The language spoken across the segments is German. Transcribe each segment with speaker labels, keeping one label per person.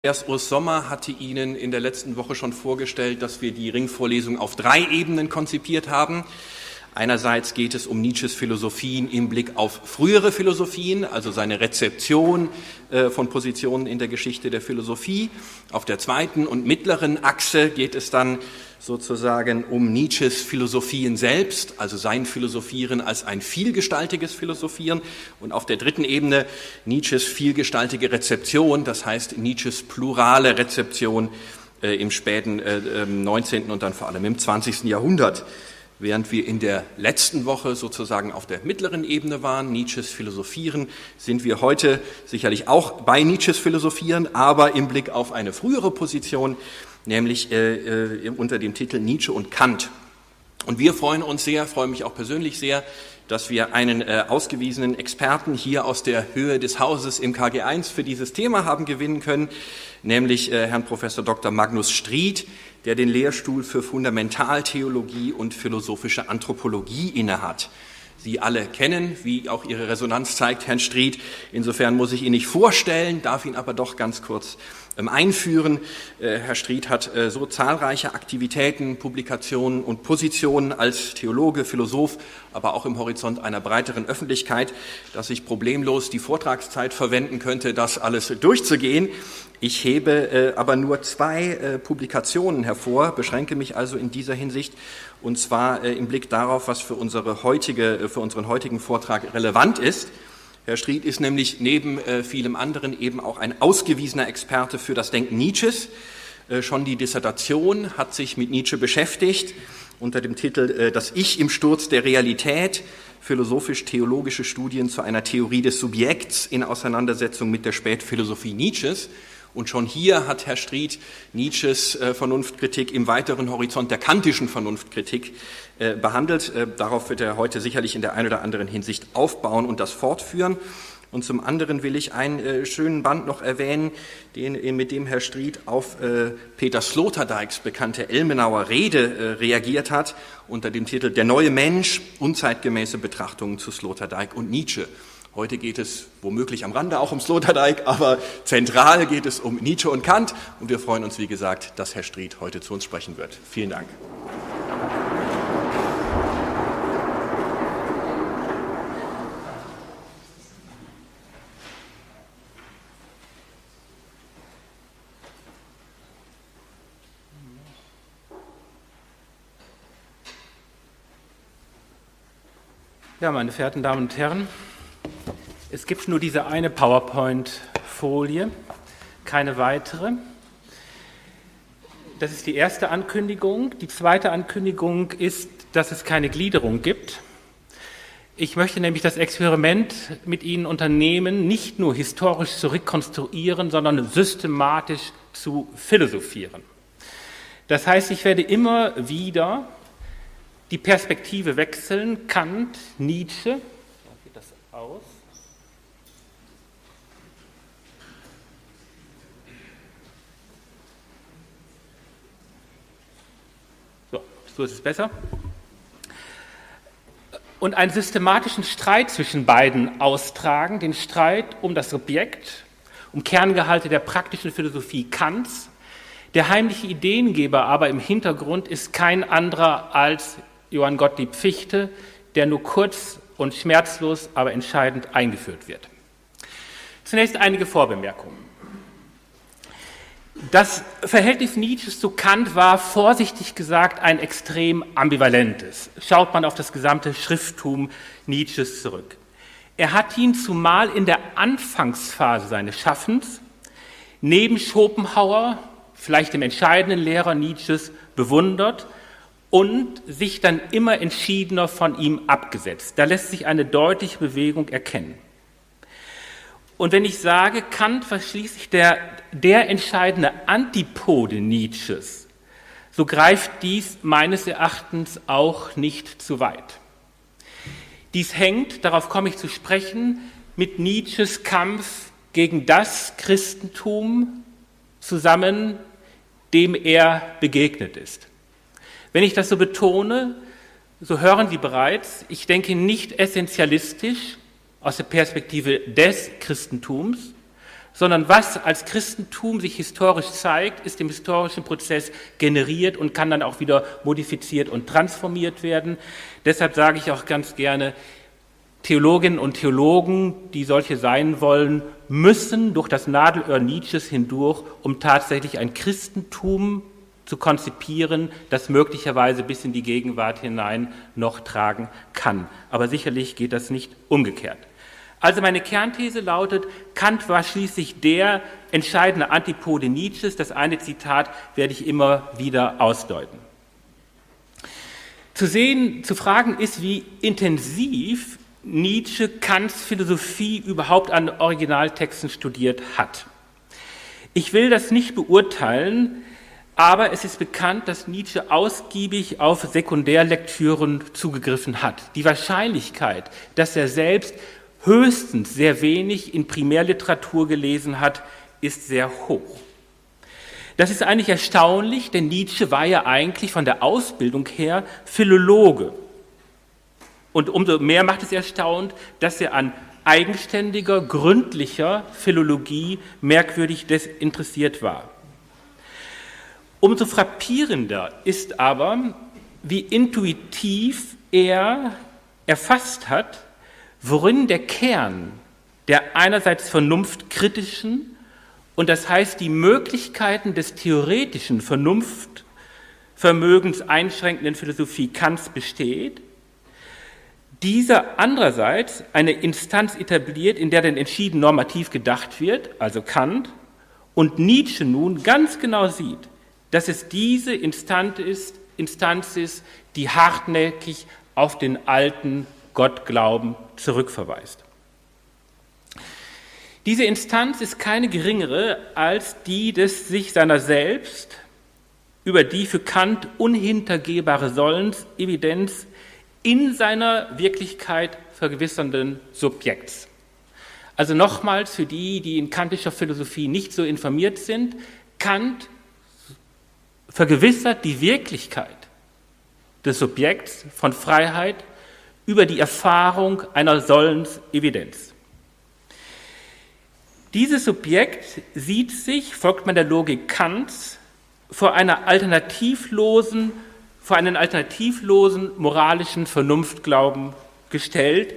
Speaker 1: Erst Urs Sommer hatte Ihnen in der letzten Woche schon vorgestellt, dass wir die Ringvorlesung auf drei Ebenen konzipiert haben. Einerseits geht es um Nietzsches Philosophien im Blick auf frühere Philosophien, also seine Rezeption äh, von Positionen in der Geschichte der Philosophie. Auf der zweiten und mittleren Achse geht es dann sozusagen um Nietzsches Philosophien selbst, also sein Philosophieren als ein vielgestaltiges Philosophieren. Und auf der dritten Ebene Nietzsches vielgestaltige Rezeption, das heißt Nietzsches plurale Rezeption äh, im späten äh, 19. Ähm, und dann vor allem im 20. Jahrhundert. Während wir in der letzten Woche sozusagen auf der mittleren Ebene waren, Nietzsches Philosophieren, sind wir heute sicherlich auch bei Nietzsches Philosophieren, aber im Blick auf eine frühere Position, nämlich äh, äh, unter dem Titel Nietzsche und Kant. Und wir freuen uns sehr, freuen mich auch persönlich sehr, dass wir einen äh, ausgewiesenen Experten hier aus der Höhe des Hauses im KG1 für dieses Thema haben gewinnen können, nämlich äh, Herrn Professor Dr. Magnus Stried, der den Lehrstuhl für Fundamentaltheologie und philosophische Anthropologie innehat. Sie alle kennen, wie auch Ihre Resonanz zeigt, Herrn Stried. Insofern muss ich ihn nicht vorstellen, darf ihn aber doch ganz kurz ähm, einführen. Äh, Herr Stried hat äh, so zahlreiche Aktivitäten, Publikationen und Positionen als Theologe, Philosoph, aber auch im Horizont einer breiteren Öffentlichkeit, dass ich problemlos die Vortragszeit verwenden könnte, das alles durchzugehen. Ich hebe äh, aber nur zwei Publikationen hervor, beschränke mich also in dieser Hinsicht und zwar im Blick darauf, was für, unsere heutige, für unseren heutigen Vortrag relevant ist. Herr Stried ist nämlich neben äh, vielem anderen eben auch ein ausgewiesener Experte für das Denken Nietzsches. Äh, schon die Dissertation hat sich mit Nietzsche beschäftigt unter dem Titel äh, Das Ich im Sturz der Realität, philosophisch-theologische Studien zu einer Theorie des Subjekts in Auseinandersetzung mit der Spätphilosophie Nietzsches. Und schon hier hat Herr Stried Nietzsches äh, Vernunftkritik im weiteren Horizont der kantischen Vernunftkritik äh, behandelt. Äh, darauf wird er heute sicherlich in der einen oder anderen Hinsicht aufbauen und das fortführen. Und zum anderen will ich einen schönen Band noch erwähnen, den, mit dem Herr Stried auf Peter Sloterdijks bekannte Elmenauer Rede reagiert hat, unter dem Titel Der neue Mensch, unzeitgemäße Betrachtungen zu Sloterdijk und Nietzsche. Heute geht es womöglich am Rande auch um Sloterdijk, aber zentral geht es um Nietzsche und Kant. Und wir freuen uns, wie gesagt, dass Herr Stried heute zu uns sprechen wird. Vielen Dank.
Speaker 2: Ja, meine verehrten Damen und Herren, es gibt nur diese eine PowerPoint-Folie, keine weitere. Das ist die erste Ankündigung. Die zweite Ankündigung ist, dass es keine Gliederung gibt. Ich möchte nämlich das Experiment mit Ihnen unternehmen, nicht nur historisch zu rekonstruieren, sondern systematisch zu philosophieren. Das heißt, ich werde immer wieder die Perspektive wechseln, Kant, Nietzsche, da geht das aus, so ist es besser, und einen systematischen Streit zwischen beiden austragen, den Streit um das Subjekt, um Kerngehalte der praktischen Philosophie Kants. Der heimliche Ideengeber aber im Hintergrund ist kein anderer als Johann Gottlieb Fichte, der nur kurz und schmerzlos, aber entscheidend eingeführt wird. Zunächst einige Vorbemerkungen. Das Verhältnis Nietzsches zu Kant war vorsichtig gesagt ein extrem ambivalentes. Schaut man auf das gesamte Schrifttum Nietzsches zurück. Er hat ihn zumal in der Anfangsphase seines Schaffens neben Schopenhauer, vielleicht dem entscheidenden Lehrer Nietzsches, bewundert und sich dann immer entschiedener von ihm abgesetzt. Da lässt sich eine deutliche Bewegung erkennen. Und wenn ich sage, Kant war schließlich der, der entscheidende Antipode Nietzsches, so greift dies meines Erachtens auch nicht zu weit. Dies hängt, darauf komme ich zu sprechen, mit Nietzsches Kampf gegen das Christentum zusammen, dem er begegnet ist. Wenn ich das so betone, so hören Sie bereits, ich denke nicht essentialistisch aus der Perspektive des Christentums, sondern was als Christentum sich historisch zeigt, ist im historischen Prozess generiert und kann dann auch wieder modifiziert und transformiert werden. Deshalb sage ich auch ganz gerne, Theologinnen und Theologen, die solche sein wollen, müssen durch das Nadelöhr Nietzsches hindurch, um tatsächlich ein Christentum zu konzipieren, das möglicherweise bis in die Gegenwart hinein noch tragen kann. Aber sicherlich geht das nicht umgekehrt. Also meine Kernthese lautet, Kant war schließlich der entscheidende Antipode Nietzsches. Das eine Zitat werde ich immer wieder ausdeuten. Zu sehen, zu fragen ist, wie intensiv Nietzsche Kants Philosophie überhaupt an Originaltexten studiert hat. Ich will das nicht beurteilen, aber es ist bekannt, dass Nietzsche ausgiebig auf Sekundärlektüren zugegriffen hat. Die Wahrscheinlichkeit, dass er selbst höchstens sehr wenig in Primärliteratur gelesen hat, ist sehr hoch. Das ist eigentlich erstaunlich, denn Nietzsche war ja eigentlich von der Ausbildung her Philologe. Und umso mehr macht es erstaunt, dass er an eigenständiger, gründlicher Philologie merkwürdig desinteressiert war. Umso frappierender ist aber, wie intuitiv er erfasst hat, worin der Kern der einerseits vernunftkritischen und das heißt die Möglichkeiten des theoretischen Vernunftvermögens einschränkenden Philosophie Kants besteht, dieser andererseits eine Instanz etabliert, in der dann entschieden normativ gedacht wird, also Kant, und Nietzsche nun ganz genau sieht, dass es diese Instanz ist, Instanz ist die hartnäckig auf den alten Gottglauben zurückverweist. Diese Instanz ist keine geringere als die des sich seiner selbst über die für Kant unhintergehbare Sollensevidenz in seiner Wirklichkeit vergewissernden Subjekts. Also nochmals für die, die in kantischer Philosophie nicht so informiert sind, Kant vergewissert die Wirklichkeit des Subjekts von Freiheit über die Erfahrung einer Sollensevidenz. Dieses Subjekt sieht sich, folgt man der Logik Kants, vor einer alternativlosen, vor einen alternativlosen moralischen Vernunftglauben gestellt,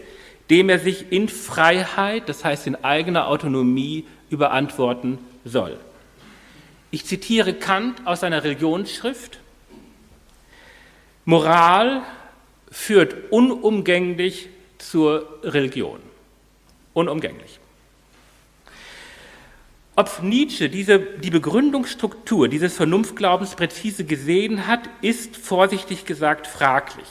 Speaker 2: dem er sich in Freiheit, das heißt in eigener Autonomie, überantworten soll. Ich zitiere Kant aus seiner Religionsschrift. Moral führt unumgänglich zur Religion. Unumgänglich. Ob Nietzsche diese, die Begründungsstruktur dieses Vernunftglaubens präzise gesehen hat, ist vorsichtig gesagt fraglich.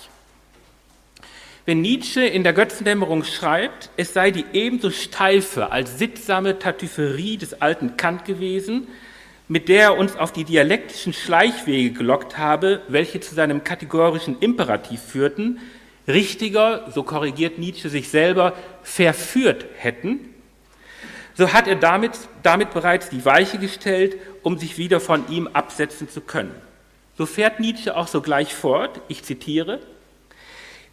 Speaker 2: Wenn Nietzsche in der Götzendämmerung schreibt, es sei die ebenso steife als sittsame Tatüfferie des alten Kant gewesen, mit der er uns auf die dialektischen Schleichwege gelockt habe, welche zu seinem kategorischen Imperativ führten, richtiger, so korrigiert Nietzsche sich selber, verführt hätten, so hat er damit, damit bereits die Weiche gestellt, um sich wieder von ihm absetzen zu können. So fährt Nietzsche auch sogleich fort, ich zitiere,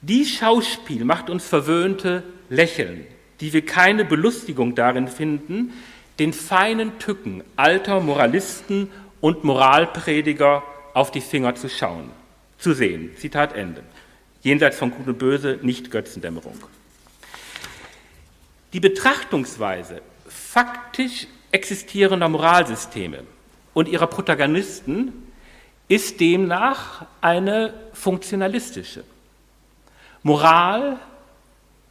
Speaker 2: die Schauspiel macht uns Verwöhnte lächeln, die wir keine Belustigung darin finden, den feinen Tücken alter Moralisten und Moralprediger auf die Finger zu schauen, zu sehen. Zitat Ende. Jenseits von Gut und Böse, nicht Götzendämmerung. Die Betrachtungsweise faktisch existierender Moralsysteme und ihrer Protagonisten ist demnach eine funktionalistische. Moral,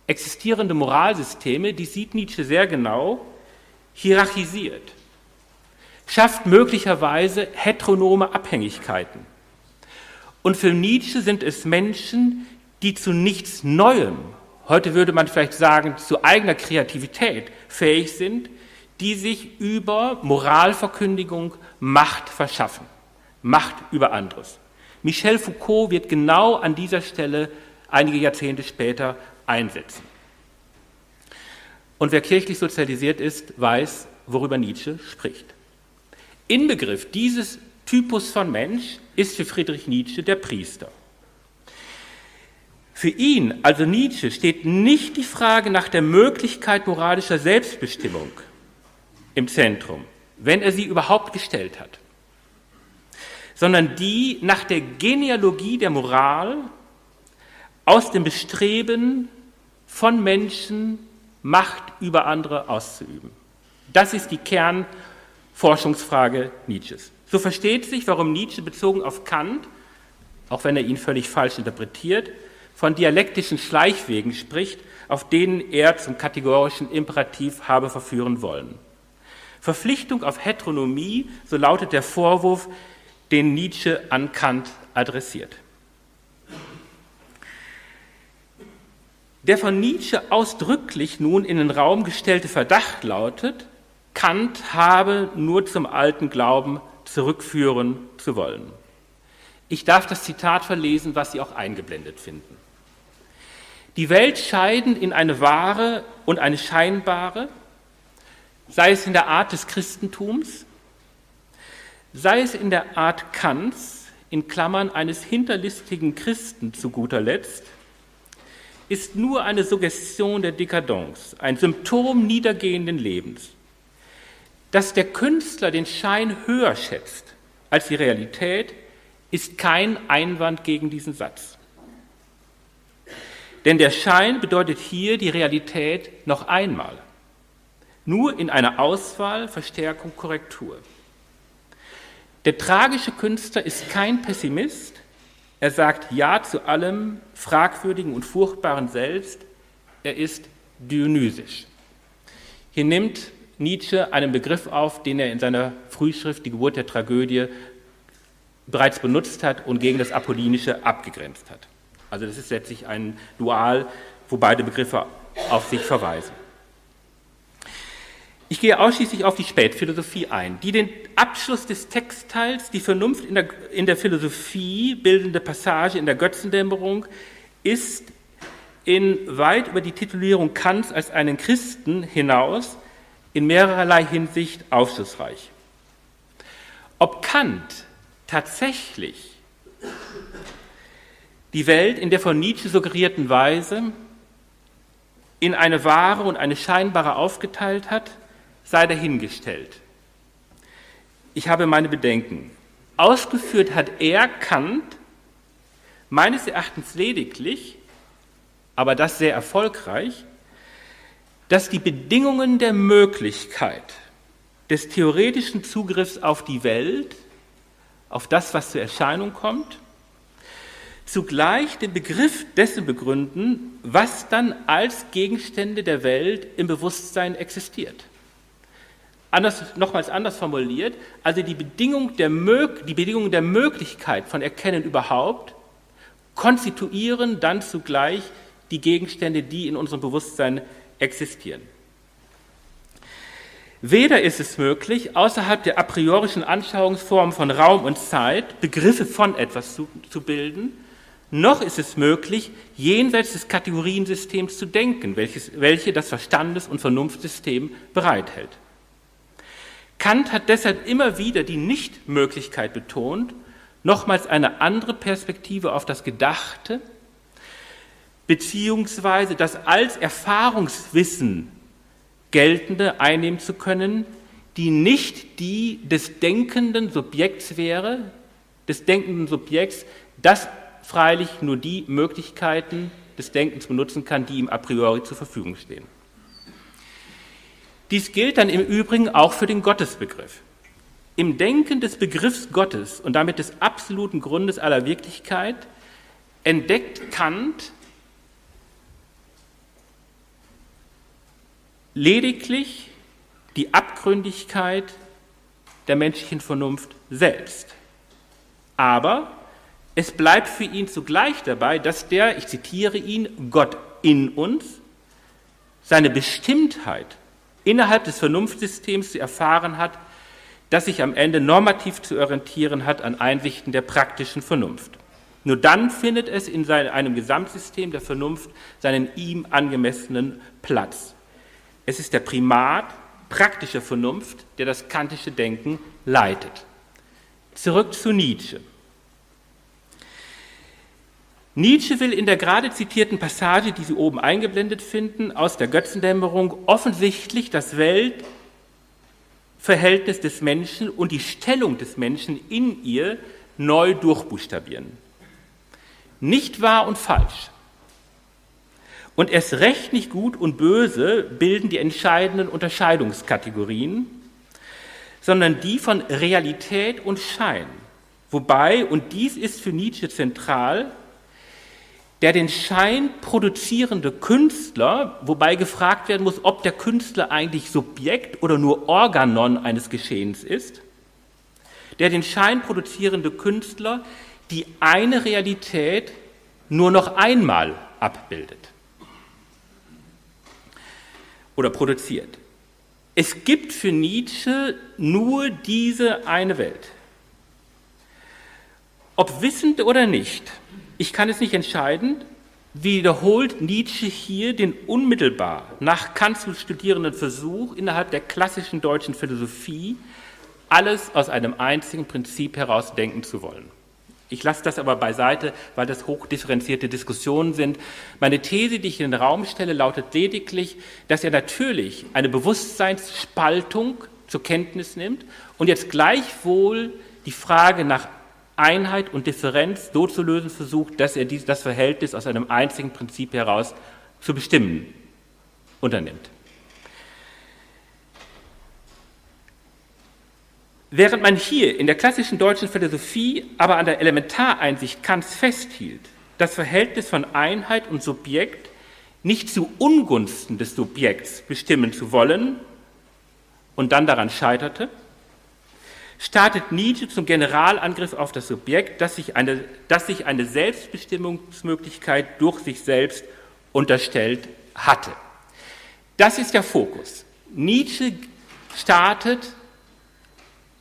Speaker 2: existierende Moralsysteme, die sieht Nietzsche sehr genau, hierarchisiert, schafft möglicherweise heteronome Abhängigkeiten. Und für Nietzsche sind es Menschen, die zu nichts Neuem, heute würde man vielleicht sagen, zu eigener Kreativität fähig sind, die sich über Moralverkündigung Macht verschaffen. Macht über anderes. Michel Foucault wird genau an dieser Stelle einige Jahrzehnte später einsetzen. Und wer kirchlich sozialisiert ist, weiß, worüber Nietzsche spricht. Inbegriff dieses Typus von Mensch ist für Friedrich Nietzsche der Priester. Für ihn, also Nietzsche, steht nicht die Frage nach der Möglichkeit moralischer Selbstbestimmung im Zentrum, wenn er sie überhaupt gestellt hat, sondern die nach der Genealogie der Moral aus dem Bestreben von Menschen Macht über andere auszuüben. Das ist die Kernforschungsfrage Nietzsches. So versteht sich, warum Nietzsche bezogen auf Kant, auch wenn er ihn völlig falsch interpretiert, von dialektischen Schleichwegen spricht, auf denen er zum kategorischen Imperativ habe verführen wollen. Verpflichtung auf Heteronomie, so lautet der Vorwurf, den Nietzsche an Kant adressiert. Der von Nietzsche ausdrücklich nun in den Raum gestellte Verdacht lautet, Kant habe nur zum alten Glauben zurückführen zu wollen. Ich darf das Zitat verlesen, was Sie auch eingeblendet finden. Die Welt scheiden in eine wahre und eine scheinbare, sei es in der Art des Christentums, sei es in der Art Kants, in Klammern eines hinterlistigen Christen zu guter Letzt, ist nur eine Suggestion der Dekadence, ein Symptom niedergehenden Lebens. Dass der Künstler den Schein höher schätzt als die Realität, ist kein Einwand gegen diesen Satz. Denn der Schein bedeutet hier die Realität noch einmal. Nur in einer Auswahl, Verstärkung, Korrektur. Der tragische Künstler ist kein Pessimist, er sagt Ja zu allem Fragwürdigen und Furchtbaren selbst. Er ist dionysisch. Hier nimmt Nietzsche einen Begriff auf, den er in seiner Frühschrift Die Geburt der Tragödie bereits benutzt hat und gegen das Apollinische abgegrenzt hat. Also das ist letztlich ein Dual, wo beide Begriffe auf sich verweisen. Ich gehe ausschließlich auf die Spätphilosophie ein, die den Abschluss des Textteils, die Vernunft in der, in der Philosophie bildende Passage in der Götzendämmerung, ist in weit über die Titulierung Kants als einen Christen hinaus in mehrerlei Hinsicht aufschlussreich. Ob Kant tatsächlich die Welt in der von Nietzsche suggerierten Weise in eine wahre und eine scheinbare aufgeteilt hat, sei dahingestellt. Ich habe meine Bedenken. Ausgeführt hat er Kant meines Erachtens lediglich, aber das sehr erfolgreich, dass die Bedingungen der Möglichkeit des theoretischen Zugriffs auf die Welt, auf das, was zur Erscheinung kommt, zugleich den Begriff dessen begründen, was dann als Gegenstände der Welt im Bewusstsein existiert. Anders, nochmals anders formuliert, also die Bedingung, der die Bedingung der Möglichkeit von Erkennen überhaupt konstituieren dann zugleich die Gegenstände, die in unserem Bewusstsein existieren. Weder ist es möglich, außerhalb der a priorischen Anschauungsform von Raum und Zeit Begriffe von etwas zu, zu bilden, noch ist es möglich, jenseits des Kategoriensystems zu denken, welches, welche das Verstandes- und Vernunftsystem bereithält. Kant hat deshalb immer wieder die Nichtmöglichkeit betont, nochmals eine andere Perspektive auf das Gedachte, beziehungsweise das als Erfahrungswissen geltende einnehmen zu können, die nicht die des denkenden Subjekts wäre, des denkenden Subjekts, das freilich nur die Möglichkeiten des Denkens benutzen kann, die ihm a priori zur Verfügung stehen. Dies gilt dann im Übrigen auch für den Gottesbegriff. Im Denken des Begriffs Gottes und damit des absoluten Grundes aller Wirklichkeit entdeckt Kant lediglich die Abgründigkeit der menschlichen Vernunft selbst. Aber es bleibt für ihn zugleich dabei, dass der, ich zitiere ihn, Gott in uns seine Bestimmtheit innerhalb des Vernunftsystems zu erfahren hat, das sich am Ende normativ zu orientieren hat an Einsichten der praktischen Vernunft. Nur dann findet es in einem Gesamtsystem der Vernunft seinen ihm angemessenen Platz. Es ist der Primat praktischer Vernunft, der das kantische Denken leitet. Zurück zu Nietzsche. Nietzsche will in der gerade zitierten Passage, die Sie oben eingeblendet finden, aus der Götzendämmerung offensichtlich das Welt Verhältnis des Menschen und die Stellung des Menschen in ihr neu durchbuchstabieren. Nicht wahr und falsch. Und erst recht nicht gut und böse bilden die entscheidenden Unterscheidungskategorien, sondern die von Realität und Schein. Wobei, und dies ist für Nietzsche zentral, der den Schein produzierende Künstler, wobei gefragt werden muss, ob der Künstler eigentlich Subjekt oder nur Organon eines Geschehens ist, der den Schein produzierende Künstler die eine Realität nur noch einmal abbildet oder produziert. Es gibt für Nietzsche nur diese eine Welt. Ob wissend oder nicht, ich kann es nicht entscheiden, wiederholt Nietzsche hier den unmittelbar nach Kant zu studierenden Versuch innerhalb der klassischen deutschen Philosophie, alles aus einem einzigen Prinzip heraus denken zu wollen. Ich lasse das aber beiseite, weil das hochdifferenzierte Diskussionen sind. Meine These, die ich in den Raum stelle, lautet lediglich, dass er natürlich eine Bewusstseinsspaltung zur Kenntnis nimmt und jetzt gleichwohl die Frage nach Einheit und Differenz so zu lösen versucht, dass er dies, das Verhältnis aus einem einzigen Prinzip heraus zu bestimmen unternimmt. Während man hier in der klassischen deutschen Philosophie aber an der Elementareinsicht Kants festhielt, das Verhältnis von Einheit und Subjekt nicht zu Ungunsten des Subjekts bestimmen zu wollen und dann daran scheiterte, startet Nietzsche zum Generalangriff auf das Subjekt, das sich eine, das sich eine Selbstbestimmungsmöglichkeit durch sich selbst unterstellt hatte. Das ist der Fokus. Nietzsche startet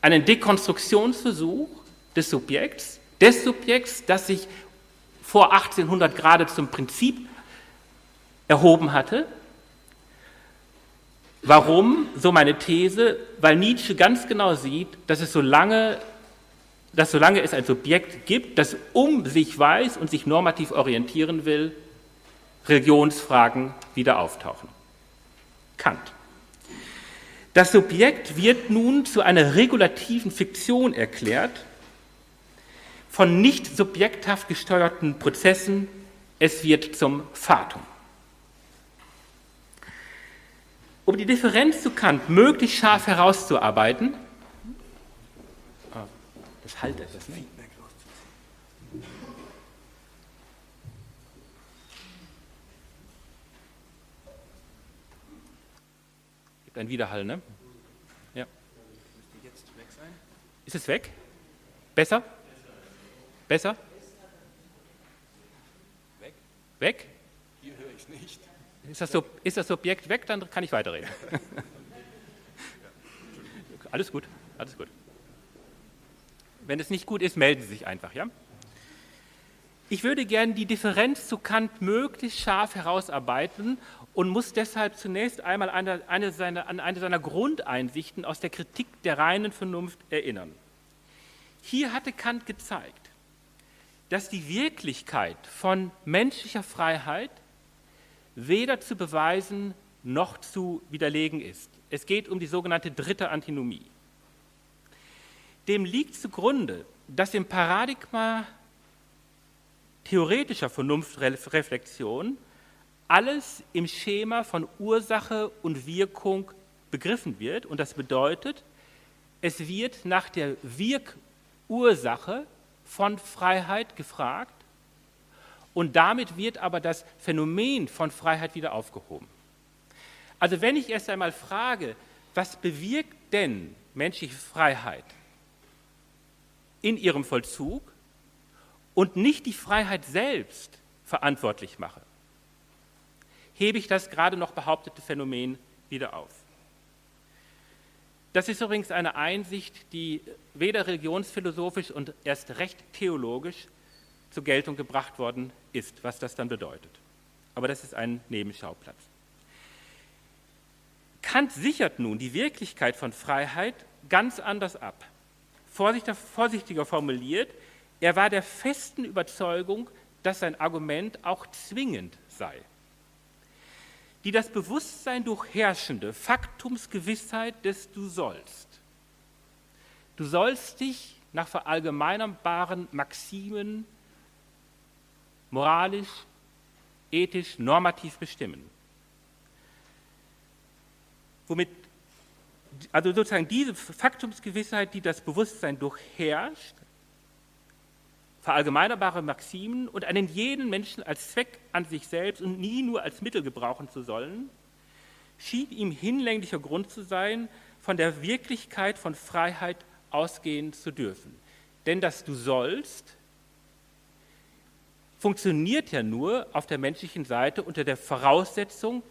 Speaker 2: einen Dekonstruktionsversuch des Subjekts, des Subjekts, das sich vor 1800 gerade zum Prinzip erhoben hatte Warum? So meine These, weil Nietzsche ganz genau sieht, dass es solange, dass solange es ein Subjekt gibt, das um sich weiß und sich normativ orientieren will, Religionsfragen wieder auftauchen. Kant. Das Subjekt wird nun zu einer regulativen Fiktion erklärt, von nicht subjekthaft gesteuerten Prozessen, es wird zum Fatum. Um die Differenz zu Kant möglichst scharf herauszuarbeiten, das halt etwas, ne? Gibt einen Widerhall, ne? Ja. Ist es weg? Besser? Besser? Weg? Weg? Hier höre ich es nicht. Ist das, ist das Subjekt weg, dann kann ich weiterreden. alles gut, alles gut. Wenn es nicht gut ist, melden Sie sich einfach, ja? Ich würde gerne die Differenz zu Kant möglichst scharf herausarbeiten und muss deshalb zunächst einmal eine, eine seiner, an eine seiner Grundeinsichten aus der Kritik der reinen Vernunft erinnern. Hier hatte Kant gezeigt, dass die Wirklichkeit von menschlicher Freiheit weder zu beweisen noch zu widerlegen ist. Es geht um die sogenannte dritte Antinomie. Dem liegt zugrunde, dass im Paradigma theoretischer Vernunftreflexion alles im Schema von Ursache und Wirkung begriffen wird. Und das bedeutet, es wird nach der Wirkursache von Freiheit gefragt und damit wird aber das Phänomen von Freiheit wieder aufgehoben. Also wenn ich erst einmal frage, was bewirkt denn menschliche Freiheit in ihrem Vollzug und nicht die Freiheit selbst verantwortlich mache, hebe ich das gerade noch behauptete Phänomen wieder auf. Das ist übrigens eine Einsicht, die weder religionsphilosophisch und erst recht theologisch zur Geltung gebracht worden ist, was das dann bedeutet. Aber das ist ein Nebenschauplatz. Kant sichert nun die Wirklichkeit von Freiheit ganz anders ab. Vorsichtiger formuliert, er war der festen Überzeugung, dass sein Argument auch zwingend sei. Die das Bewusstsein durchherrschende Faktumsgewissheit des Du sollst Du sollst dich nach verallgemeinerbaren Maximen moralisch, ethisch, normativ bestimmen. Womit, also sozusagen diese Faktumsgewissheit, die das Bewusstsein durchherrscht, verallgemeinerbare Maximen und einen jeden Menschen als Zweck an sich selbst und nie nur als Mittel gebrauchen zu sollen, schien ihm hinlänglicher Grund zu sein, von der Wirklichkeit von Freiheit ausgehen zu dürfen. Denn das du sollst funktioniert ja nur auf der menschlichen Seite unter der Voraussetzung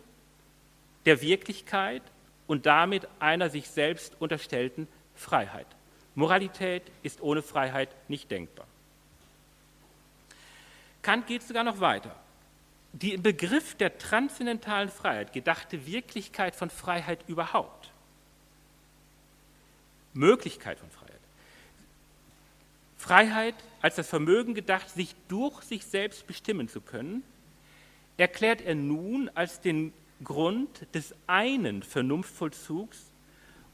Speaker 2: der Wirklichkeit und damit einer sich selbst unterstellten Freiheit. Moralität ist ohne Freiheit nicht denkbar. Kant geht sogar noch weiter. Die im Begriff der transzendentalen Freiheit gedachte Wirklichkeit von Freiheit überhaupt, Möglichkeit von Freiheit, Freiheit als das Vermögen gedacht, sich durch sich selbst bestimmen zu können, erklärt er nun als den Grund des einen Vernunftvollzugs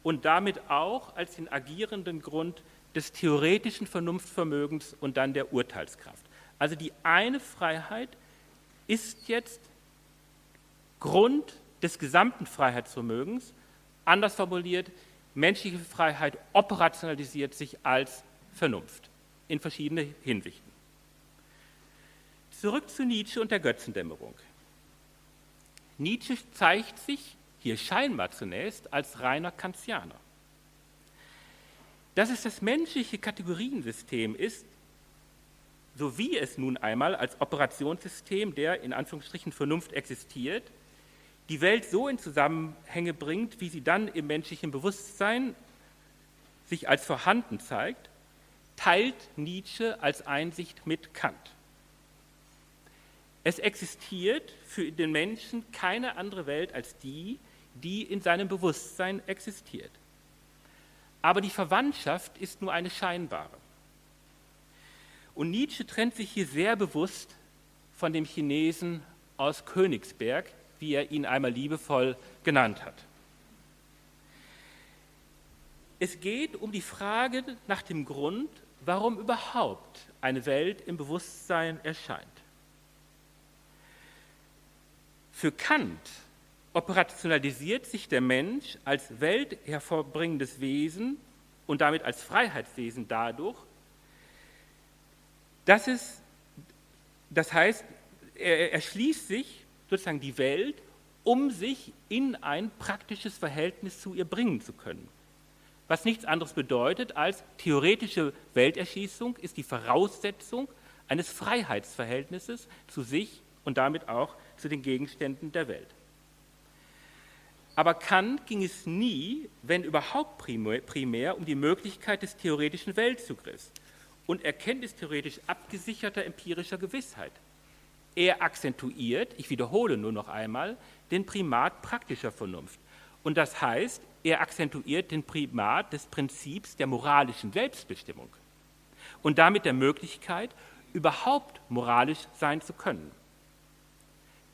Speaker 2: und damit auch als den agierenden Grund des theoretischen Vernunftvermögens und dann der Urteilskraft. Also die eine Freiheit ist jetzt Grund des gesamten Freiheitsvermögens. Anders formuliert, menschliche Freiheit operationalisiert sich als Vernunft in verschiedene Hinsichten. Zurück zu Nietzsche und der Götzendämmerung. Nietzsche zeigt sich hier scheinbar zunächst als reiner Kantianer. Dass es das menschliche Kategoriensystem ist, so wie es nun einmal als Operationssystem der in Anführungsstrichen Vernunft existiert, die Welt so in Zusammenhänge bringt, wie sie dann im menschlichen Bewusstsein sich als vorhanden zeigt, teilt Nietzsche als Einsicht mit Kant. Es existiert für den Menschen keine andere Welt als die, die in seinem Bewusstsein existiert. Aber die Verwandtschaft ist nur eine scheinbare. Und Nietzsche trennt sich hier sehr bewusst von dem Chinesen aus Königsberg, wie er ihn einmal liebevoll genannt hat. Es geht um die Frage nach dem Grund, warum überhaupt eine Welt im Bewusstsein erscheint. Für Kant operationalisiert sich der Mensch als welthervorbringendes Wesen und damit als Freiheitswesen dadurch, das, ist, das heißt, er erschließt sich sozusagen die Welt, um sich in ein praktisches Verhältnis zu ihr bringen zu können. Was nichts anderes bedeutet als theoretische Welterschließung ist die Voraussetzung eines Freiheitsverhältnisses zu sich und damit auch zu den Gegenständen der Welt. Aber Kant ging es nie, wenn überhaupt primär, um die Möglichkeit des theoretischen Weltzugriffs und erkenntnistheoretisch abgesicherter empirischer Gewissheit. Er akzentuiert, ich wiederhole nur noch einmal, den Primat praktischer Vernunft. Und das heißt, er akzentuiert den Primat des Prinzips der moralischen Selbstbestimmung und damit der Möglichkeit, überhaupt moralisch sein zu können.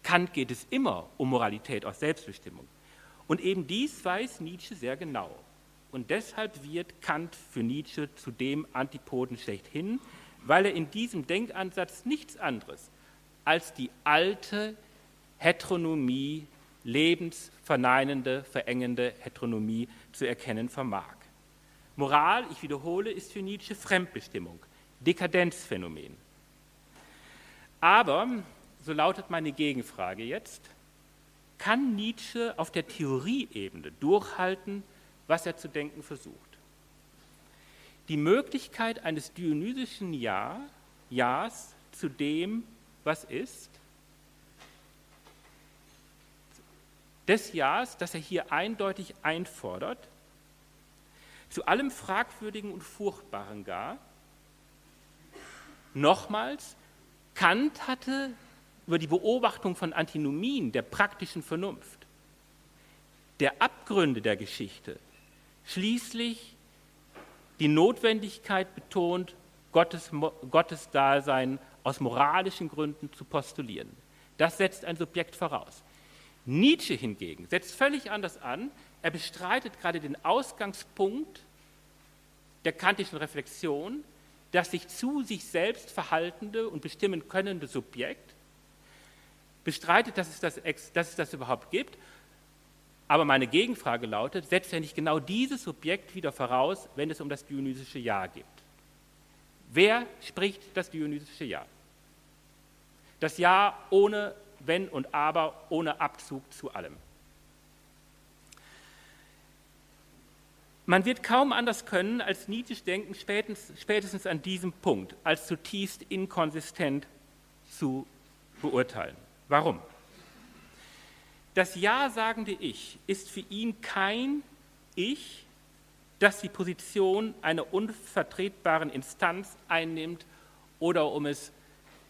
Speaker 2: Kant geht es immer um Moralität aus Selbstbestimmung. Und eben dies weiß Nietzsche sehr genau. Und deshalb wird Kant für Nietzsche zu dem Antipoden schlechthin, weil er in diesem Denkansatz nichts anderes als die alte Heteronomie, lebensverneinende, verengende Heteronomie zu erkennen vermag. Moral, ich wiederhole, ist für Nietzsche Fremdbestimmung, Dekadenzphänomen. Aber, so lautet meine Gegenfrage jetzt, kann Nietzsche auf der Theorieebene durchhalten, was er zu denken versucht. Die Möglichkeit eines dionysischen ja, Ja's zu dem, was ist, des Ja's, das er hier eindeutig einfordert, zu allem Fragwürdigen und Furchtbaren gar. Nochmals, Kant hatte über die Beobachtung von Antinomien der praktischen Vernunft, der Abgründe der Geschichte, schließlich die Notwendigkeit betont, Gottes, Gottes Dasein aus moralischen Gründen zu postulieren. Das setzt ein Subjekt voraus. Nietzsche hingegen setzt völlig anders an. Er bestreitet gerade den Ausgangspunkt der kantischen Reflexion das sich zu sich selbst verhaltende und bestimmen könnende Subjekt bestreitet, dass es das, dass es das überhaupt gibt. Aber meine Gegenfrage lautet, setzt er nicht genau dieses Subjekt wieder voraus, wenn es um das dionysische Ja geht? Wer spricht das dionysische Ja? Das Ja ohne Wenn und Aber, ohne Abzug zu allem. Man wird kaum anders können, als Nietzsches Denken spätestens, spätestens an diesem Punkt als zutiefst inkonsistent zu beurteilen. Warum? Das Ja-sagende Ich ist für ihn kein Ich, das die Position einer unvertretbaren Instanz einnimmt oder um es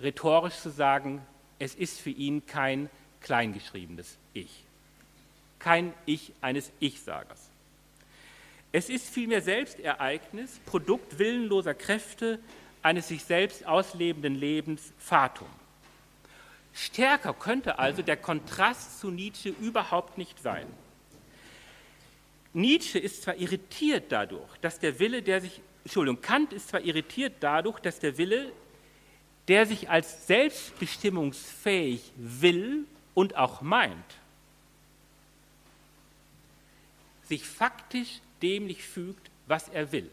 Speaker 2: rhetorisch zu sagen, es ist für ihn kein kleingeschriebenes Ich, kein Ich eines Ich-Sagers. Es ist vielmehr Selbstereignis, Produkt willenloser Kräfte eines sich selbst auslebenden Lebens, Fatum. Stärker könnte also der Kontrast zu Nietzsche überhaupt nicht sein. Nietzsche ist zwar irritiert dadurch, dass der Wille, der sich, Entschuldigung, Kant ist zwar irritiert dadurch, dass der Wille, der sich als selbstbestimmungsfähig will und auch meint, sich faktisch dem nicht fügt, was er will.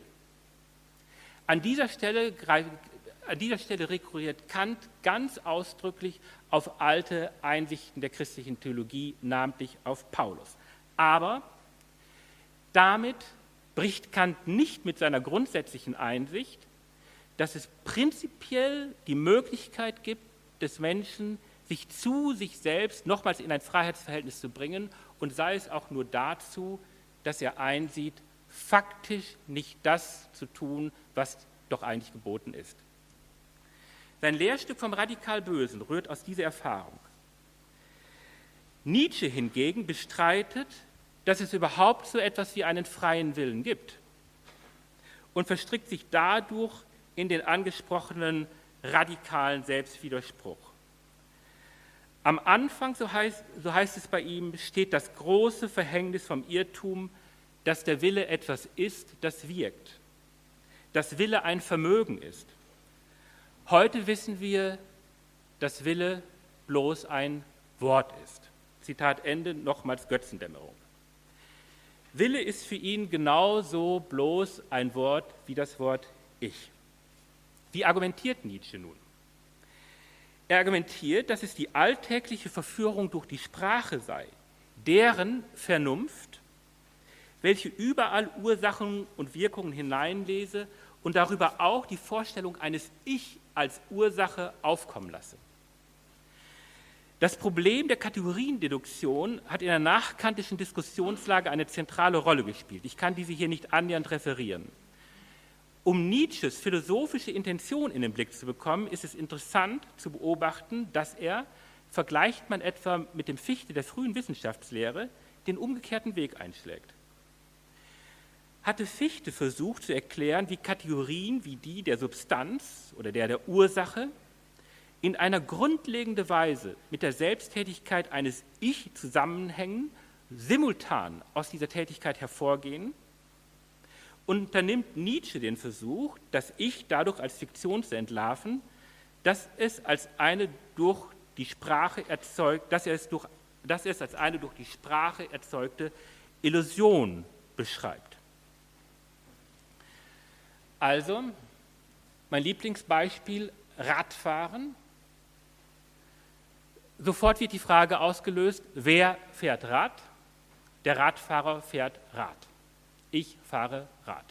Speaker 2: An dieser Stelle, an dieser Stelle rekurriert Kant ganz ausdrücklich auf alte Einsichten der christlichen Theologie, namentlich auf Paulus. Aber damit bricht Kant nicht mit seiner grundsätzlichen Einsicht, dass es prinzipiell die Möglichkeit gibt, des Menschen, sich zu sich selbst nochmals in ein Freiheitsverhältnis zu bringen und sei es auch nur dazu, dass er einsieht, faktisch nicht das zu tun, was doch eigentlich geboten ist. Sein Lehrstück vom radikal Bösen rührt aus dieser Erfahrung. Nietzsche hingegen bestreitet, dass es überhaupt so etwas wie einen freien Willen gibt und verstrickt sich dadurch in den angesprochenen radikalen Selbstwiderspruch. Am Anfang, so heißt, so heißt es bei ihm, steht das große Verhängnis vom Irrtum, dass der Wille etwas ist, das wirkt, dass Wille ein Vermögen ist. Heute wissen wir, dass Wille bloß ein Wort ist. Zitat Ende, nochmals Götzendämmerung. Wille ist für ihn genauso bloß ein Wort wie das Wort Ich. Wie argumentiert Nietzsche nun? Er argumentiert, dass es die alltägliche Verführung durch die Sprache sei, deren Vernunft, welche überall Ursachen und Wirkungen hineinlese und darüber auch die Vorstellung eines Ich als Ursache aufkommen lasse. Das Problem der Kategoriendeduktion hat in der nachkantischen Diskussionslage eine zentrale Rolle gespielt. Ich kann diese hier nicht annähernd referieren. Um Nietzsches philosophische Intention in den Blick zu bekommen, ist es interessant zu beobachten, dass er, vergleicht man etwa mit dem Fichte der frühen Wissenschaftslehre, den umgekehrten Weg einschlägt. Hatte Fichte versucht zu erklären, wie Kategorien wie die der Substanz oder der der Ursache in einer grundlegenden Weise mit der Selbsttätigkeit eines Ich zusammenhängen, simultan aus dieser Tätigkeit hervorgehen unternimmt Nietzsche den Versuch, das Ich dadurch als Fiktion zu entlarven, dass es als eine durch die Sprache erzeugt, dass er es, durch, dass er es als eine durch die Sprache erzeugte Illusion beschreibt. Also, mein Lieblingsbeispiel, Radfahren. Sofort wird die Frage ausgelöst, wer fährt Rad? Der Radfahrer fährt Rad ich fahre Rad.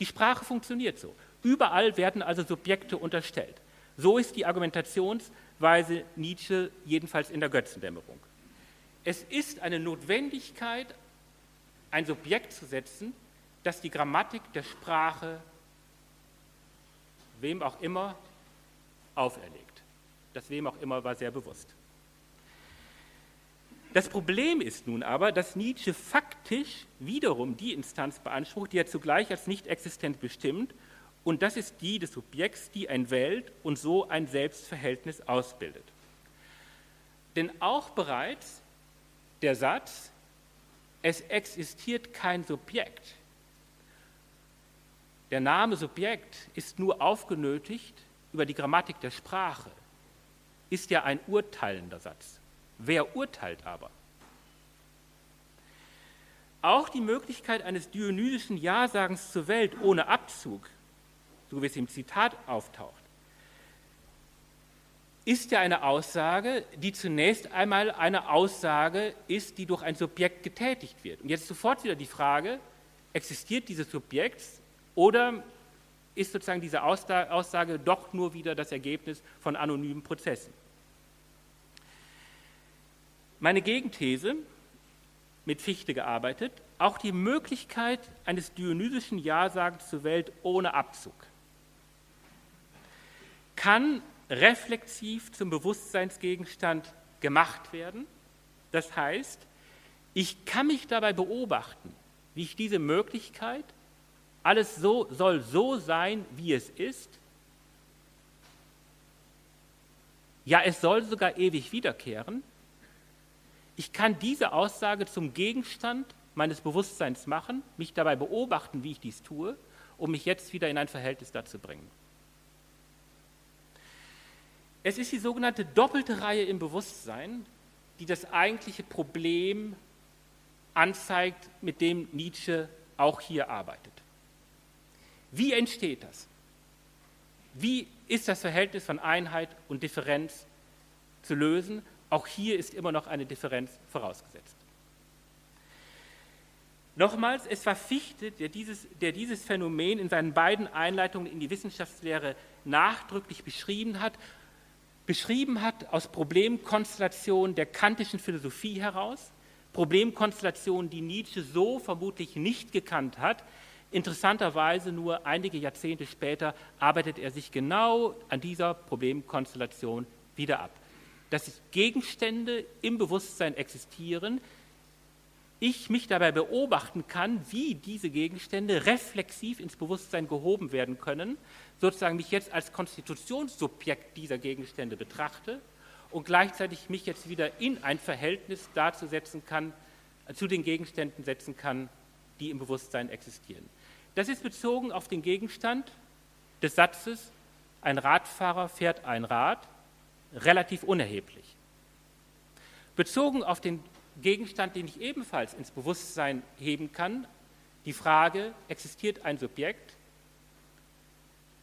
Speaker 2: Die Sprache funktioniert so. Überall werden also Subjekte unterstellt. So ist die Argumentationsweise Nietzsche jedenfalls in der Götzendämmerung. Es ist eine Notwendigkeit, ein Subjekt zu setzen, das die Grammatik der Sprache wem auch immer auferlegt. Das wem auch immer war sehr bewusst. Das Problem ist nun aber, dass Nietzsche faktisch wiederum die Instanz beansprucht, die er zugleich als nicht existent bestimmt, und das ist die des Subjekts, die ein Welt und so ein Selbstverhältnis ausbildet. Denn auch bereits der Satz, es existiert kein Subjekt, der Name Subjekt ist nur aufgenötigt über die Grammatik der Sprache, ist ja ein urteilender Satz. Wer urteilt aber? Auch die Möglichkeit eines dionysischen Ja-Sagens zur Welt ohne Abzug, so wie es im Zitat auftaucht, ist ja eine Aussage, die zunächst einmal eine Aussage ist, die durch ein Subjekt getätigt wird. Und jetzt sofort wieder die Frage, existiert dieses Subjekt oder ist sozusagen diese Aussage doch nur wieder das Ergebnis von anonymen Prozessen? Meine Gegenthese, mit Fichte gearbeitet, auch die Möglichkeit eines dionysischen Ja-Sagens zur Welt ohne Abzug kann reflexiv zum Bewusstseinsgegenstand gemacht werden. Das heißt, ich kann mich dabei beobachten, wie ich diese Möglichkeit, alles so, soll so sein, wie es ist, ja, es soll sogar ewig wiederkehren, ich kann diese Aussage zum Gegenstand meines Bewusstseins machen, mich dabei beobachten, wie ich dies tue, um mich jetzt wieder in ein Verhältnis dazu bringen. Es ist die sogenannte doppelte Reihe im Bewusstsein, die das eigentliche Problem anzeigt, mit dem Nietzsche auch hier arbeitet. Wie entsteht das? Wie ist das Verhältnis von Einheit und Differenz zu lösen? Auch hier ist immer noch eine Differenz vorausgesetzt. Nochmals, es war Fichte, der dieses, der dieses Phänomen in seinen beiden Einleitungen in die Wissenschaftslehre nachdrücklich beschrieben hat, beschrieben hat aus Problemkonstellationen der kantischen Philosophie heraus, Problemkonstellationen, die Nietzsche so vermutlich nicht gekannt hat. Interessanterweise nur einige Jahrzehnte später arbeitet er sich genau an dieser Problemkonstellation wieder ab dass Gegenstände im Bewusstsein existieren, ich mich dabei beobachten kann, wie diese Gegenstände reflexiv ins Bewusstsein gehoben werden können, sozusagen mich jetzt als Konstitutionssubjekt dieser Gegenstände betrachte und gleichzeitig mich jetzt wieder in ein Verhältnis dazu setzen kann, zu den Gegenständen setzen kann, die im Bewusstsein existieren. Das ist bezogen auf den Gegenstand des Satzes, ein Radfahrer fährt ein Rad, relativ unerheblich. Bezogen auf den Gegenstand, den ich ebenfalls ins Bewusstsein heben kann, die Frage, existiert ein Subjekt?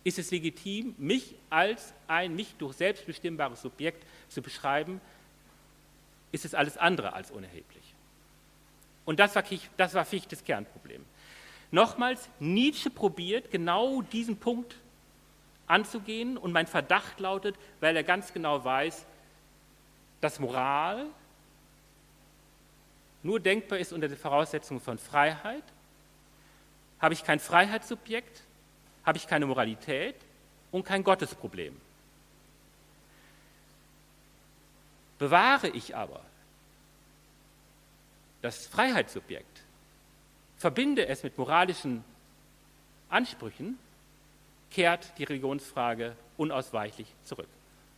Speaker 2: Ist es legitim, mich als ein nicht durch selbstbestimmbares Subjekt zu beschreiben? Ist es alles andere als unerheblich? Und das war, das war Fichtes Kernproblem. Nochmals, Nietzsche probiert genau diesen Punkt anzugehen. Und mein Verdacht lautet, weil er ganz genau weiß, dass Moral nur denkbar ist unter der Voraussetzung von Freiheit. Habe ich kein Freiheitssubjekt, habe ich keine Moralität und kein Gottesproblem. Bewahre ich aber das Freiheitssubjekt, verbinde es mit moralischen Ansprüchen, kehrt die Religionsfrage unausweichlich zurück.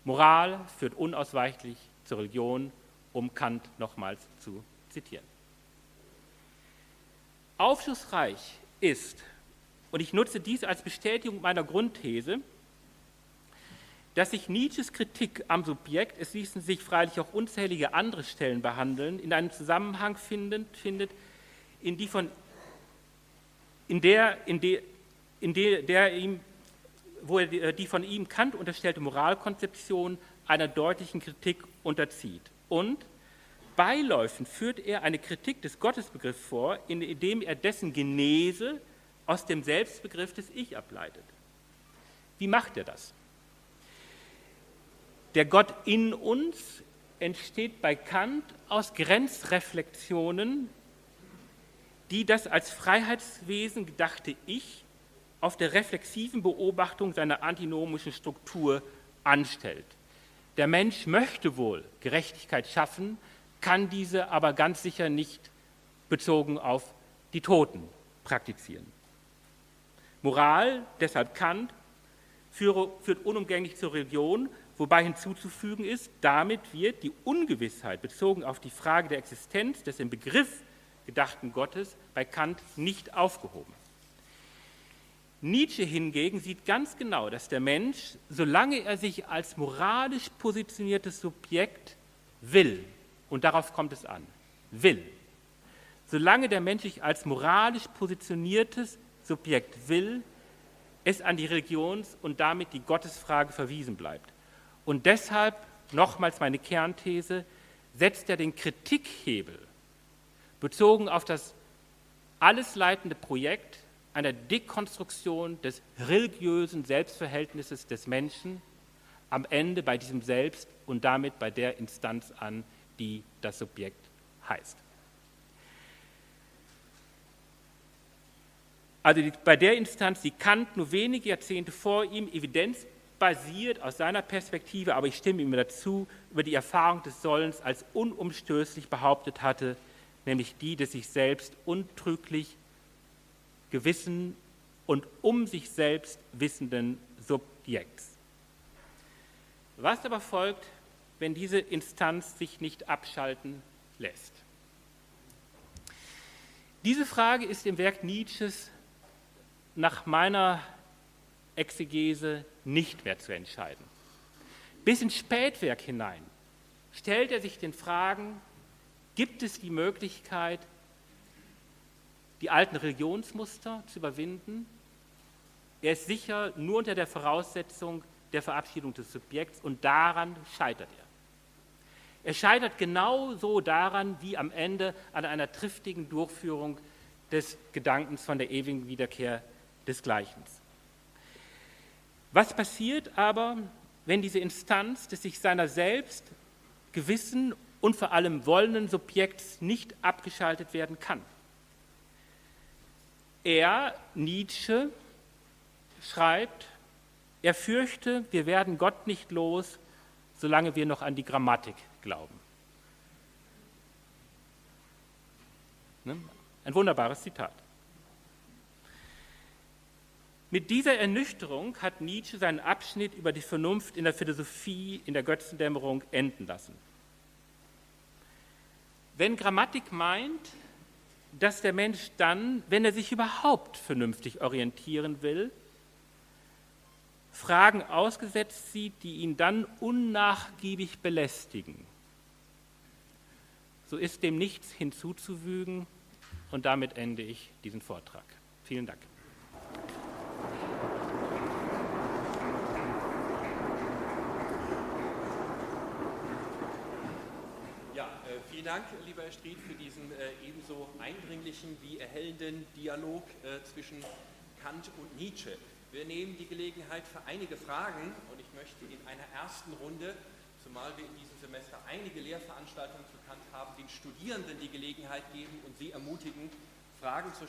Speaker 2: Moral führt unausweichlich zur Religion, um Kant nochmals zu zitieren. Aufschlussreich ist, und ich nutze dies als Bestätigung meiner Grundthese, dass sich Nietzsches Kritik am Subjekt, es ließen sich freilich auch unzählige andere Stellen behandeln, in einem Zusammenhang findet, findet in, die von, in, der, in, der, in der, der ihm wo er äh, die von ihm Kant unterstellte Moralkonzeption einer deutlichen Kritik unterzieht. Und beiläufend führt er eine Kritik des Gottesbegriffs vor, indem er dessen Genese aus dem Selbstbegriff des Ich ableitet. Wie macht er das? Der Gott in uns entsteht bei Kant aus Grenzreflexionen, die das als Freiheitswesen gedachte Ich auf der reflexiven Beobachtung seiner antinomischen Struktur anstellt. Der Mensch möchte wohl Gerechtigkeit schaffen, kann diese aber ganz sicher nicht bezogen auf die Toten praktizieren. Moral, deshalb Kant, führt unumgänglich zur Religion, wobei hinzuzufügen ist, damit wird die Ungewissheit bezogen auf die Frage der Existenz des im Begriff gedachten Gottes bei Kant nicht aufgehoben. Nietzsche hingegen sieht ganz genau, dass der Mensch, solange er sich als moralisch positioniertes Subjekt will, und darauf kommt es an, will, solange der Mensch sich als moralisch positioniertes Subjekt will, es an die Religions- und damit die Gottesfrage verwiesen bleibt. Und deshalb, nochmals meine Kernthese, setzt er den Kritikhebel bezogen auf das alles leitende Projekt einer Dekonstruktion des religiösen Selbstverhältnisses des Menschen am Ende bei diesem Selbst und damit bei der Instanz an, die das Subjekt heißt. Also die, bei der Instanz, die Kant nur wenige Jahrzehnte vor ihm evidenzbasiert aus seiner Perspektive, aber ich stimme ihm dazu, über die Erfahrung des Sollens als unumstößlich behauptet hatte, nämlich die des sich selbst untrüglich gewissen und um sich selbst wissenden Subjekts. Was aber folgt, wenn diese Instanz sich nicht abschalten lässt? Diese Frage ist im Werk Nietzsches nach meiner Exegese nicht mehr zu entscheiden. Bis ins Spätwerk hinein stellt er sich den Fragen, gibt es die Möglichkeit, die alten Religionsmuster zu überwinden. Er ist sicher nur unter der Voraussetzung der Verabschiedung des Subjekts und daran scheitert er. Er scheitert genauso daran wie am Ende an einer triftigen Durchführung des Gedankens von der ewigen Wiederkehr des Gleichens. Was passiert aber, wenn diese Instanz des sich seiner selbst gewissen und vor allem wollenden Subjekts nicht abgeschaltet werden kann? Er, Nietzsche, schreibt, er fürchte, wir werden Gott nicht los, solange wir noch an die Grammatik glauben. Ne? Ein wunderbares Zitat. Mit dieser Ernüchterung hat Nietzsche seinen Abschnitt über die Vernunft in der Philosophie in der Götzendämmerung enden lassen. Wenn Grammatik meint, dass der Mensch dann, wenn er sich überhaupt vernünftig orientieren will, Fragen ausgesetzt sieht, die ihn dann unnachgiebig belästigen. So ist dem nichts hinzuzufügen und damit ende ich diesen Vortrag. Vielen Dank.
Speaker 1: Vielen Dank, lieber Herr Stried, für diesen äh, ebenso eindringlichen wie erhellenden Dialog äh, zwischen Kant und Nietzsche. Wir nehmen die Gelegenheit für einige Fragen und ich möchte in einer ersten Runde, zumal wir in diesem Semester einige Lehrveranstaltungen zu Kant haben, den Studierenden die Gelegenheit geben und sie ermutigen, Fragen zu